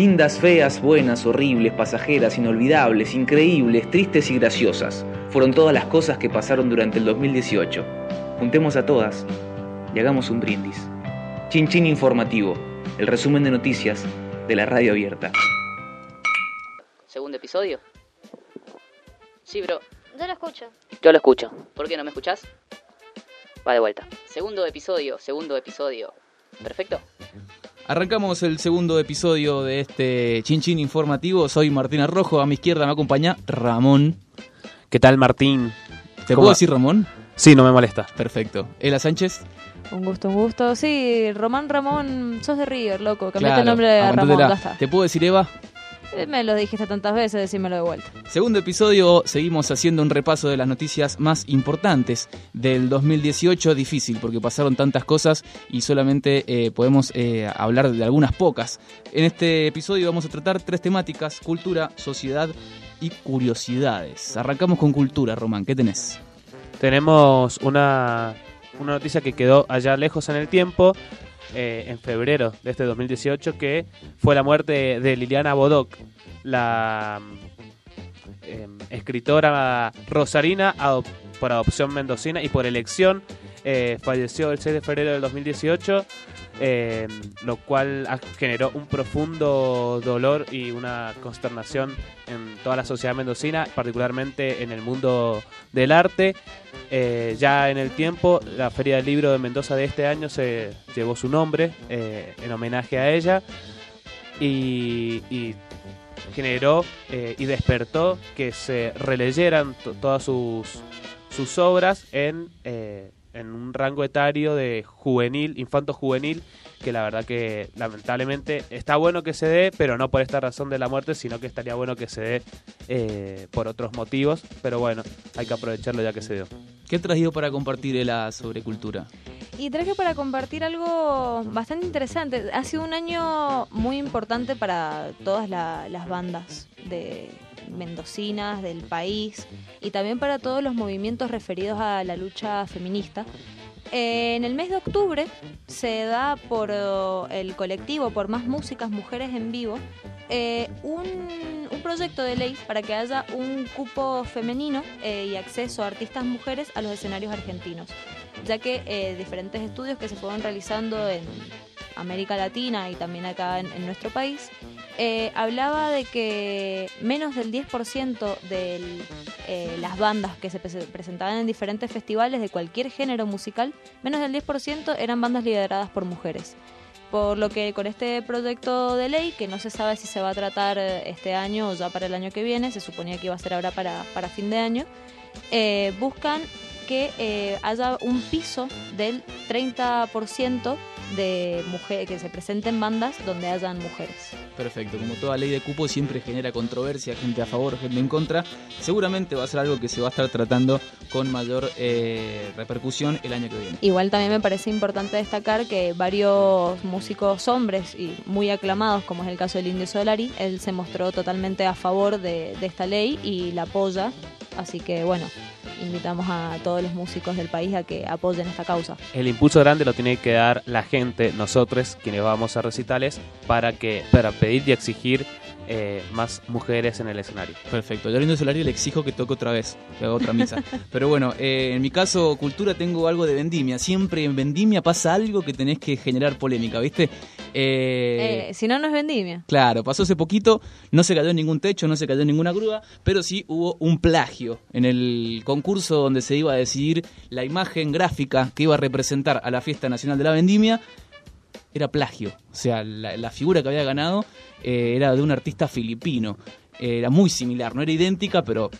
Lindas, feas, buenas, horribles, pasajeras, inolvidables, increíbles, tristes y graciosas. Fueron todas las cosas que pasaron durante el 2018. Juntemos a todas y hagamos un brindis. Chin Chin Informativo, el resumen de noticias de la radio abierta. ¿Segundo episodio? Sí, bro. Yo lo escucho. Yo lo escucho. ¿Por qué no me escuchás? Va de vuelta. Segundo episodio, segundo episodio. ¿Perfecto? Arrancamos el segundo episodio de este Chin Chin informativo. Soy Martín Arrojo, a mi izquierda me acompaña Ramón. ¿Qué tal, Martín? ¿Te ¿Cómo puedo va? decir Ramón? Sí, no me molesta. Perfecto. Ela Sánchez. Un gusto, un gusto. Sí, Román Ramón, sos de River, loco. Cambiaste Claro, el nombre a Ramón, ya está. ¿Te puedo decir Eva? Eh, Me lo dijiste tantas veces, decímelo de vuelta. Segundo episodio, seguimos haciendo un repaso de las noticias más importantes del 2018. Difícil porque pasaron tantas cosas y solamente eh, podemos eh, hablar de algunas pocas. En este episodio vamos a tratar tres temáticas, cultura, sociedad y curiosidades. Arrancamos con cultura, Román, ¿qué tenés? Tenemos una, una noticia que quedó allá lejos en el tiempo, eh, en febrero de este 2018, que fue la muerte de Liliana Bodoc, la eh, escritora rosarina por adopción mendocina y por elección. eh, falleció el 6 de febrero del 2018, eh, lo cual generó un profundo dolor y una consternación en toda la sociedad mendocina, particularmente en el mundo del arte. Eh, ya en el tiempo, la Feria del Libro de Mendoza de este año se llevó su nombre eh, en homenaje a ella y, y generó eh, y despertó que se releyeran to- todas sus, sus obras en, en un rango etario de juvenil, infanto juvenil, que la verdad que lamentablemente está bueno que se dé, pero no por esta razón de la muerte, sino que estaría bueno que se dé eh, por otros motivos, pero bueno, hay que aprovecharlo ya que se dio. ¿Qué has traído para compartir Ela sobre cultura? Y traje para compartir algo bastante interesante. Ha sido un año muy importante para todas la- las bandas de mendocinas del país y también para todos los movimientos referidos a la lucha feminista. En el mes de octubre se da por eh, el colectivo por más músicas mujeres en vivo eh, un, proyecto de ley para que haya un cupo femenino eh, y acceso a artistas mujeres a los escenarios argentinos ya que diferentes estudios que se fueron realizando en América Latina y también acá en, nuestro país, eh, hablaba de que menos del 10% de las bandas que se prese- presentaban en diferentes festivales de cualquier género musical, menos del 10% eran bandas lideradas por mujeres. Por lo que con este proyecto de ley, que no se sabe si se va a tratar eh, este año o ya para el año que viene, se suponía que iba a ser ahora para, para fin de año, eh, buscan que eh, haya un piso del 30% de mujeres que se presenten bandas donde hayan mujeres. Perfecto, como toda ley de cupo siempre genera controversia, gente a favor, gente en contra. Seguramente va a ser algo que se va a estar tratando con mayor eh, repercusión el año que viene. Igual también me parece importante destacar que varios músicos hombres y muy aclamados, como es el caso del Indio Solari, él se mostró totalmente a favor de, de esta ley y la apoya. Así que bueno, invitamos a todos los músicos del país a que apoyen esta causa. El impulso grande lo tiene que dar la gente, nosotros, quienes vamos a recitales, para que para pedir y exigir eh, más mujeres en el escenario. Perfecto, yo al Solari le exijo que toque otra vez, que haga otra misa. Pero bueno, eh, en mi caso, cultura, tengo algo de vendimia. Siempre en vendimia pasa algo que tenés que generar polémica, ¿viste? Eh, Eh, si no, no es vendimia. Claro, pasó hace poquito, no se cayó en ningún techo, no se cayó en ninguna grúa, pero sí hubo un plagio en el concurso donde se iba a decidir la imagen gráfica que iba a representar a la Fiesta Nacional de la Vendimia. Era plagio, o sea, la, la figura que había ganado eh, era de un artista filipino. Era muy similar, no era idéntica, pero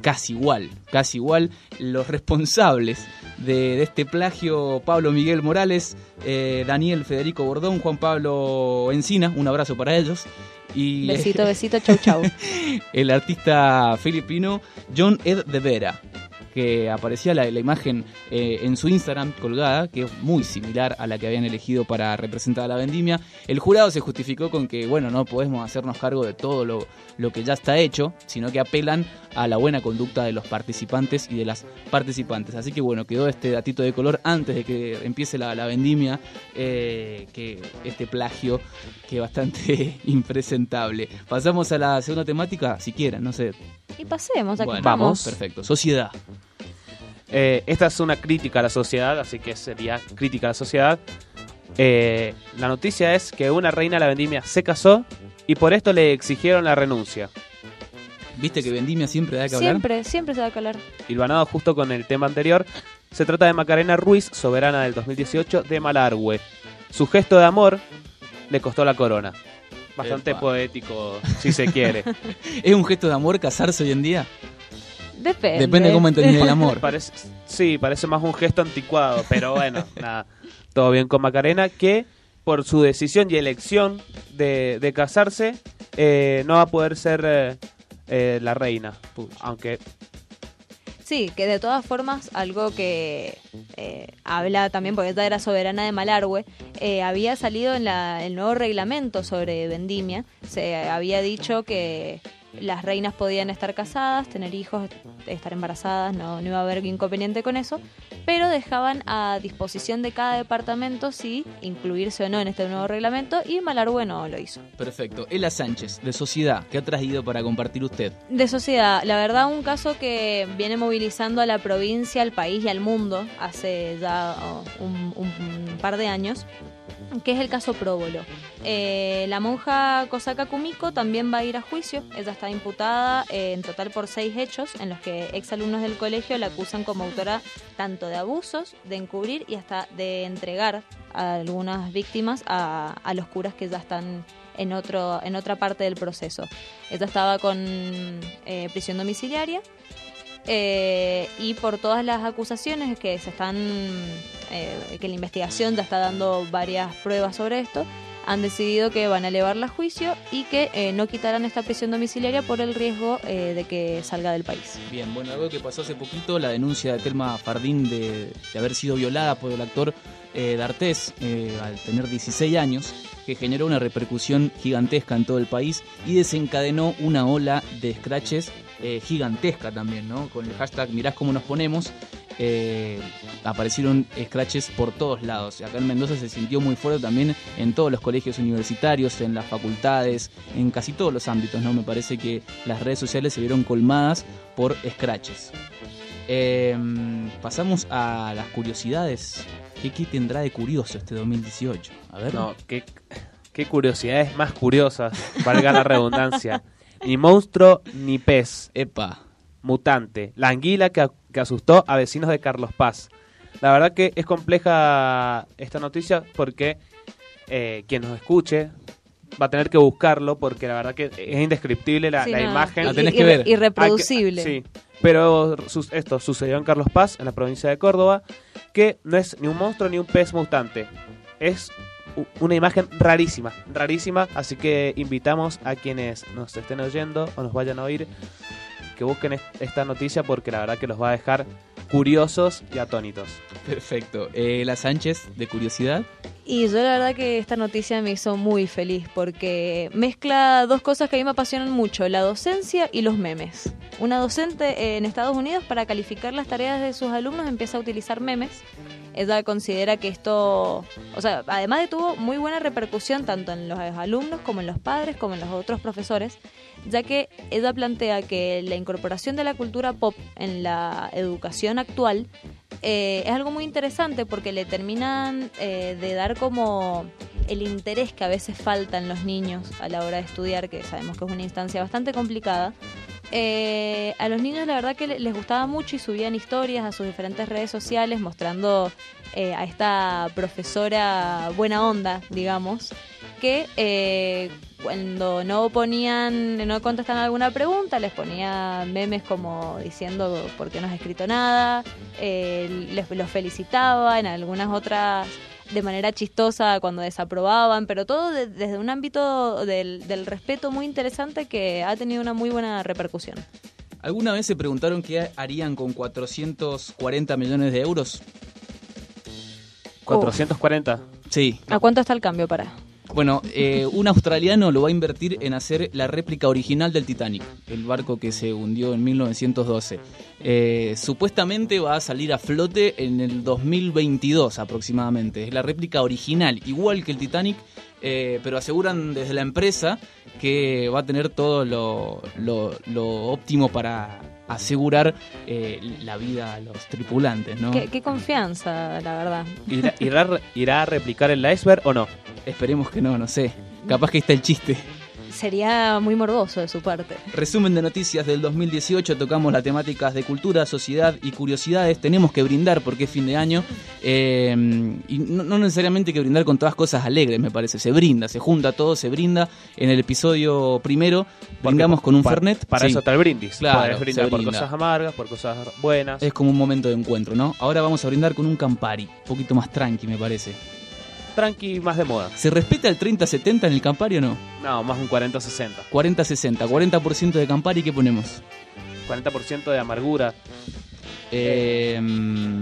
casi igual, casi igual. Los responsables de, de este plagio, Pablo Miguel Morales, eh, Daniel Federico Bordón, Juan Pablo Encina, un abrazo para ellos. Y Besito, besito, chau, chau. el artista filipino John Ed de Vera. Que aparecía la, la imagen eh, en su Instagram colgada, que es muy similar a la que habían elegido para representar a la vendimia. El jurado se justificó con que, bueno, no podemos hacernos cargo de todo lo, lo que ya está hecho, sino que apelan a la buena conducta de los participantes y de las participantes. Así que bueno, quedó este datito de color antes de que empiece la, la vendimia, eh, que este plagio que bastante impresentable. Pasamos a la segunda temática, si quieren, no sé. Y pasemos, aquí Bueno, vamos. Perfecto. Sociedad. Eh, esta es una crítica a la sociedad, así que sería crítica a la sociedad. Eh, la noticia es que una reina de la vendimia se casó y por esto le exigieron la renuncia. ¿Viste que vendimia siempre da que hablar? Siempre, siempre se va a calar. Hilvanado justo con el tema anterior, se trata de Macarena Ruiz, soberana del 2018 de Malargüe. Su gesto de amor le costó la corona. Bastante Epa. poético, si se quiere. ¿Es un gesto de amor casarse hoy en día? Depende. Depende de cómo entendí el amor. Parece, sí, parece más un gesto anticuado, pero bueno, nada. Todo bien con Macarena, que por su decisión y elección de, de casarse, eh, no va a poder ser eh, eh, la reina. Aunque Sí, que de todas formas, algo que eh, habla también, porque ella era soberana de Malargüe, eh, había salido en la- el nuevo reglamento sobre vendimia. Se había dicho que las reinas podían estar casadas, tener hijos, estar embarazadas, no, no iba a haber inconveniente con eso, pero dejaban a disposición de cada departamento si incluirse o no en este nuevo reglamento y Malargüe no lo hizo. Perfecto. Ela Sánchez, de Sociedad, ¿qué ha traído para compartir usted? De sociedad, la verdad un caso que viene movilizando a la provincia, al país y al mundo hace ya oh, un, un par de años, que es el caso Próbolo. Eh, la monja Kosaka Kumiko también va a ir a juicio, ella está imputada eh, en total por seis hechos en los que exalumnos del colegio la acusan como autora tanto de abusos, de encubrir y hasta de entregar a algunas víctimas a, los curas que ya están en, otro, en otra parte del proceso. Ella estaba con eh, prisión domiciliaria y por todas las acusaciones que se están, eh, que la investigación ya está dando varias pruebas sobre esto, han decidido que van a elevarla a juicio y que eh, no quitarán esta prisión domiciliaria por el riesgo eh, de que salga del país. Bien, bueno, algo que pasó hace poquito, la denuncia de Telma Fardín de, haber sido violada por el actor eh, D'Artés al tener 16 años, que generó una repercusión gigantesca en todo el país y desencadenó una ola de scratches gigantesca también, ¿no? Con el hashtag Mirás cómo nos ponemos, eh, aparecieron scratches por todos lados. Acá en Mendoza se sintió muy fuerte también en todos los colegios universitarios, en las facultades, en casi todos los ámbitos, ¿no? Me parece que las redes sociales se vieron colmadas por scratches. Eh, pasamos a las curiosidades. ¿Qué, qué tendrá de curioso este 2018? A ver. No, qué, qué curiosidades más curiosas, valga la redundancia. Ni monstruo ni pez, Epa. Mutante, la anguila que, que asustó a vecinos de Carlos Paz. La verdad que es compleja esta noticia porque eh, quien nos escuche va a tener que buscarlo porque la verdad que es indescriptible la, Sí, la no, imagen. La tenés que ver. Irreproducible. Que- sí, pero sus- esto sucedió en Carlos Paz, en la provincia de Córdoba, que no es ni un monstruo ni un pez mutante. Es una imagen rarísima, rarísima, así que invitamos a quienes nos estén oyendo o nos vayan a oír que busquen est- esta noticia porque la verdad que los va a dejar curiosos y atónitos. Perfecto. Eh, la Sánchez, de curiosidad. Y yo la verdad que esta noticia me hizo muy feliz porque mezcla dos cosas que a mí me apasionan mucho, la docencia y los memes. Una docente en Estados Unidos para calificar las tareas de sus alumnos empieza a utilizar memes. Ella considera que esto, o sea, además de tuvo muy buena repercusión tanto en los alumnos como en los padres como en los otros profesores, ya que ella plantea que la incorporación de la cultura pop en la educación actual eh, es algo muy interesante porque le terminan eh, de dar como el interés que a veces falta en los niños a la hora de estudiar, que sabemos que es una instancia bastante complicada. Eh, a los niños la verdad que le- les gustaba mucho y subían historias a sus diferentes redes sociales mostrando eh, a esta profesora buena onda, digamos, que eh, cuando no ponían, no contestaban alguna pregunta, les ponía memes como diciendo por qué no has escrito nada, eh, les los felicitaba, en algunas otras de manera chistosa cuando desaprobaban, pero todo de- desde un ámbito del, del respeto muy interesante que ha tenido una muy buena repercusión. ¿Alguna vez se preguntaron qué harían con 440 millones de euros? 440. Sí. ¿A cuánto está el cambio para? Bueno, eh, un australiano lo va a invertir en hacer la réplica original del Titanic, el barco que se hundió en 1912. Eh, supuestamente va a salir a flote en el 2022 aproximadamente. Es la réplica original, igual que el Titanic, eh, pero aseguran desde la empresa que va a tener todo lo, lo- lo óptimo para asegurar eh, la vida a los tripulantes, ¿no? ¿Qué, qué confianza, la verdad. ¿Irá, irá, irá a replicar el iceberg o no? Esperemos que no, no sé. Capaz que está el chiste. Sería muy morboso de su parte. Resumen de noticias del 2018, tocamos las temáticas de cultura, sociedad y curiosidades. Tenemos que brindar porque es fin de año eh, y no, no necesariamente hay que brindar con todas cosas alegres, me parece. Se brinda, se junta todo, se brinda. En el episodio primero brindamos con un Pa- Fernet. Para Sí, eso está el brindis. Claro, brindar se por cosas amargas, por cosas buenas. Es como un momento de encuentro, ¿no? Ahora vamos a brindar con un Campari, un poquito más tranqui, me parece. Tranqui, más de moda. ¿Se respeta el 30-70 en el Campari o no? No, más un 40-60. 40-60, 40% de Campari, ¿qué ponemos? 40% de amargura. Eh, mm,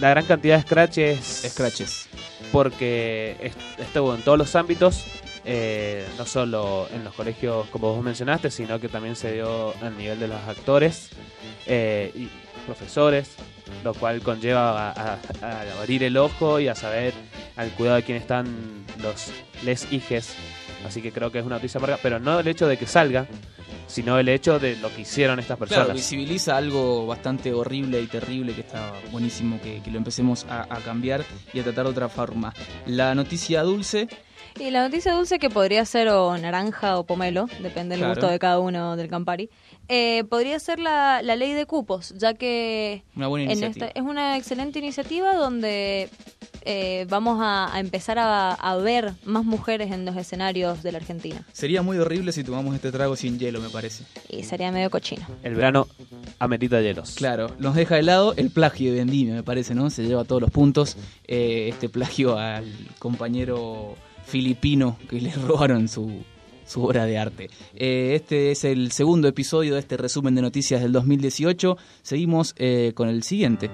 La gran cantidad de scratches. scratches. Porque est- estuvo en todos los ámbitos. eh, no solo en los colegios como vos mencionaste, sino que también se dio al nivel de los actores eh, y profesores, lo cual conlleva a, a- a abrir el ojo y a saber al cuidado de quién están los les hijes. Así que creo que es una noticia amarga, pero no el hecho de que salga, sino el hecho de lo que hicieron estas personas. Claro, visibiliza algo bastante horrible y terrible que está buenísimo que, que lo empecemos a, a cambiar y a tratar de otra forma. La noticia dulce, Y la noticia dulce que podría ser o naranja o pomelo, depende del Claro. gusto de cada uno del Campari, eh, podría ser la, la ley de cupos, ya que una buena en iniciativa. esta, es una excelente iniciativa donde eh, vamos a, a empezar a, a ver más mujeres en los escenarios de la Argentina. Sería muy horrible si tomamos este trago sin hielo, me parece. Y sería medio cochino. El verano amerita hielos. Claro, nos deja de lado el plagio de Vendimia, me parece, ¿no? Se lleva todos los puntos. eh, este plagio al compañero filipino que le robaron su, su obra de arte. Eh, este es el segundo episodio de este resumen de noticias del 2018. Seguimos eh, con el siguiente.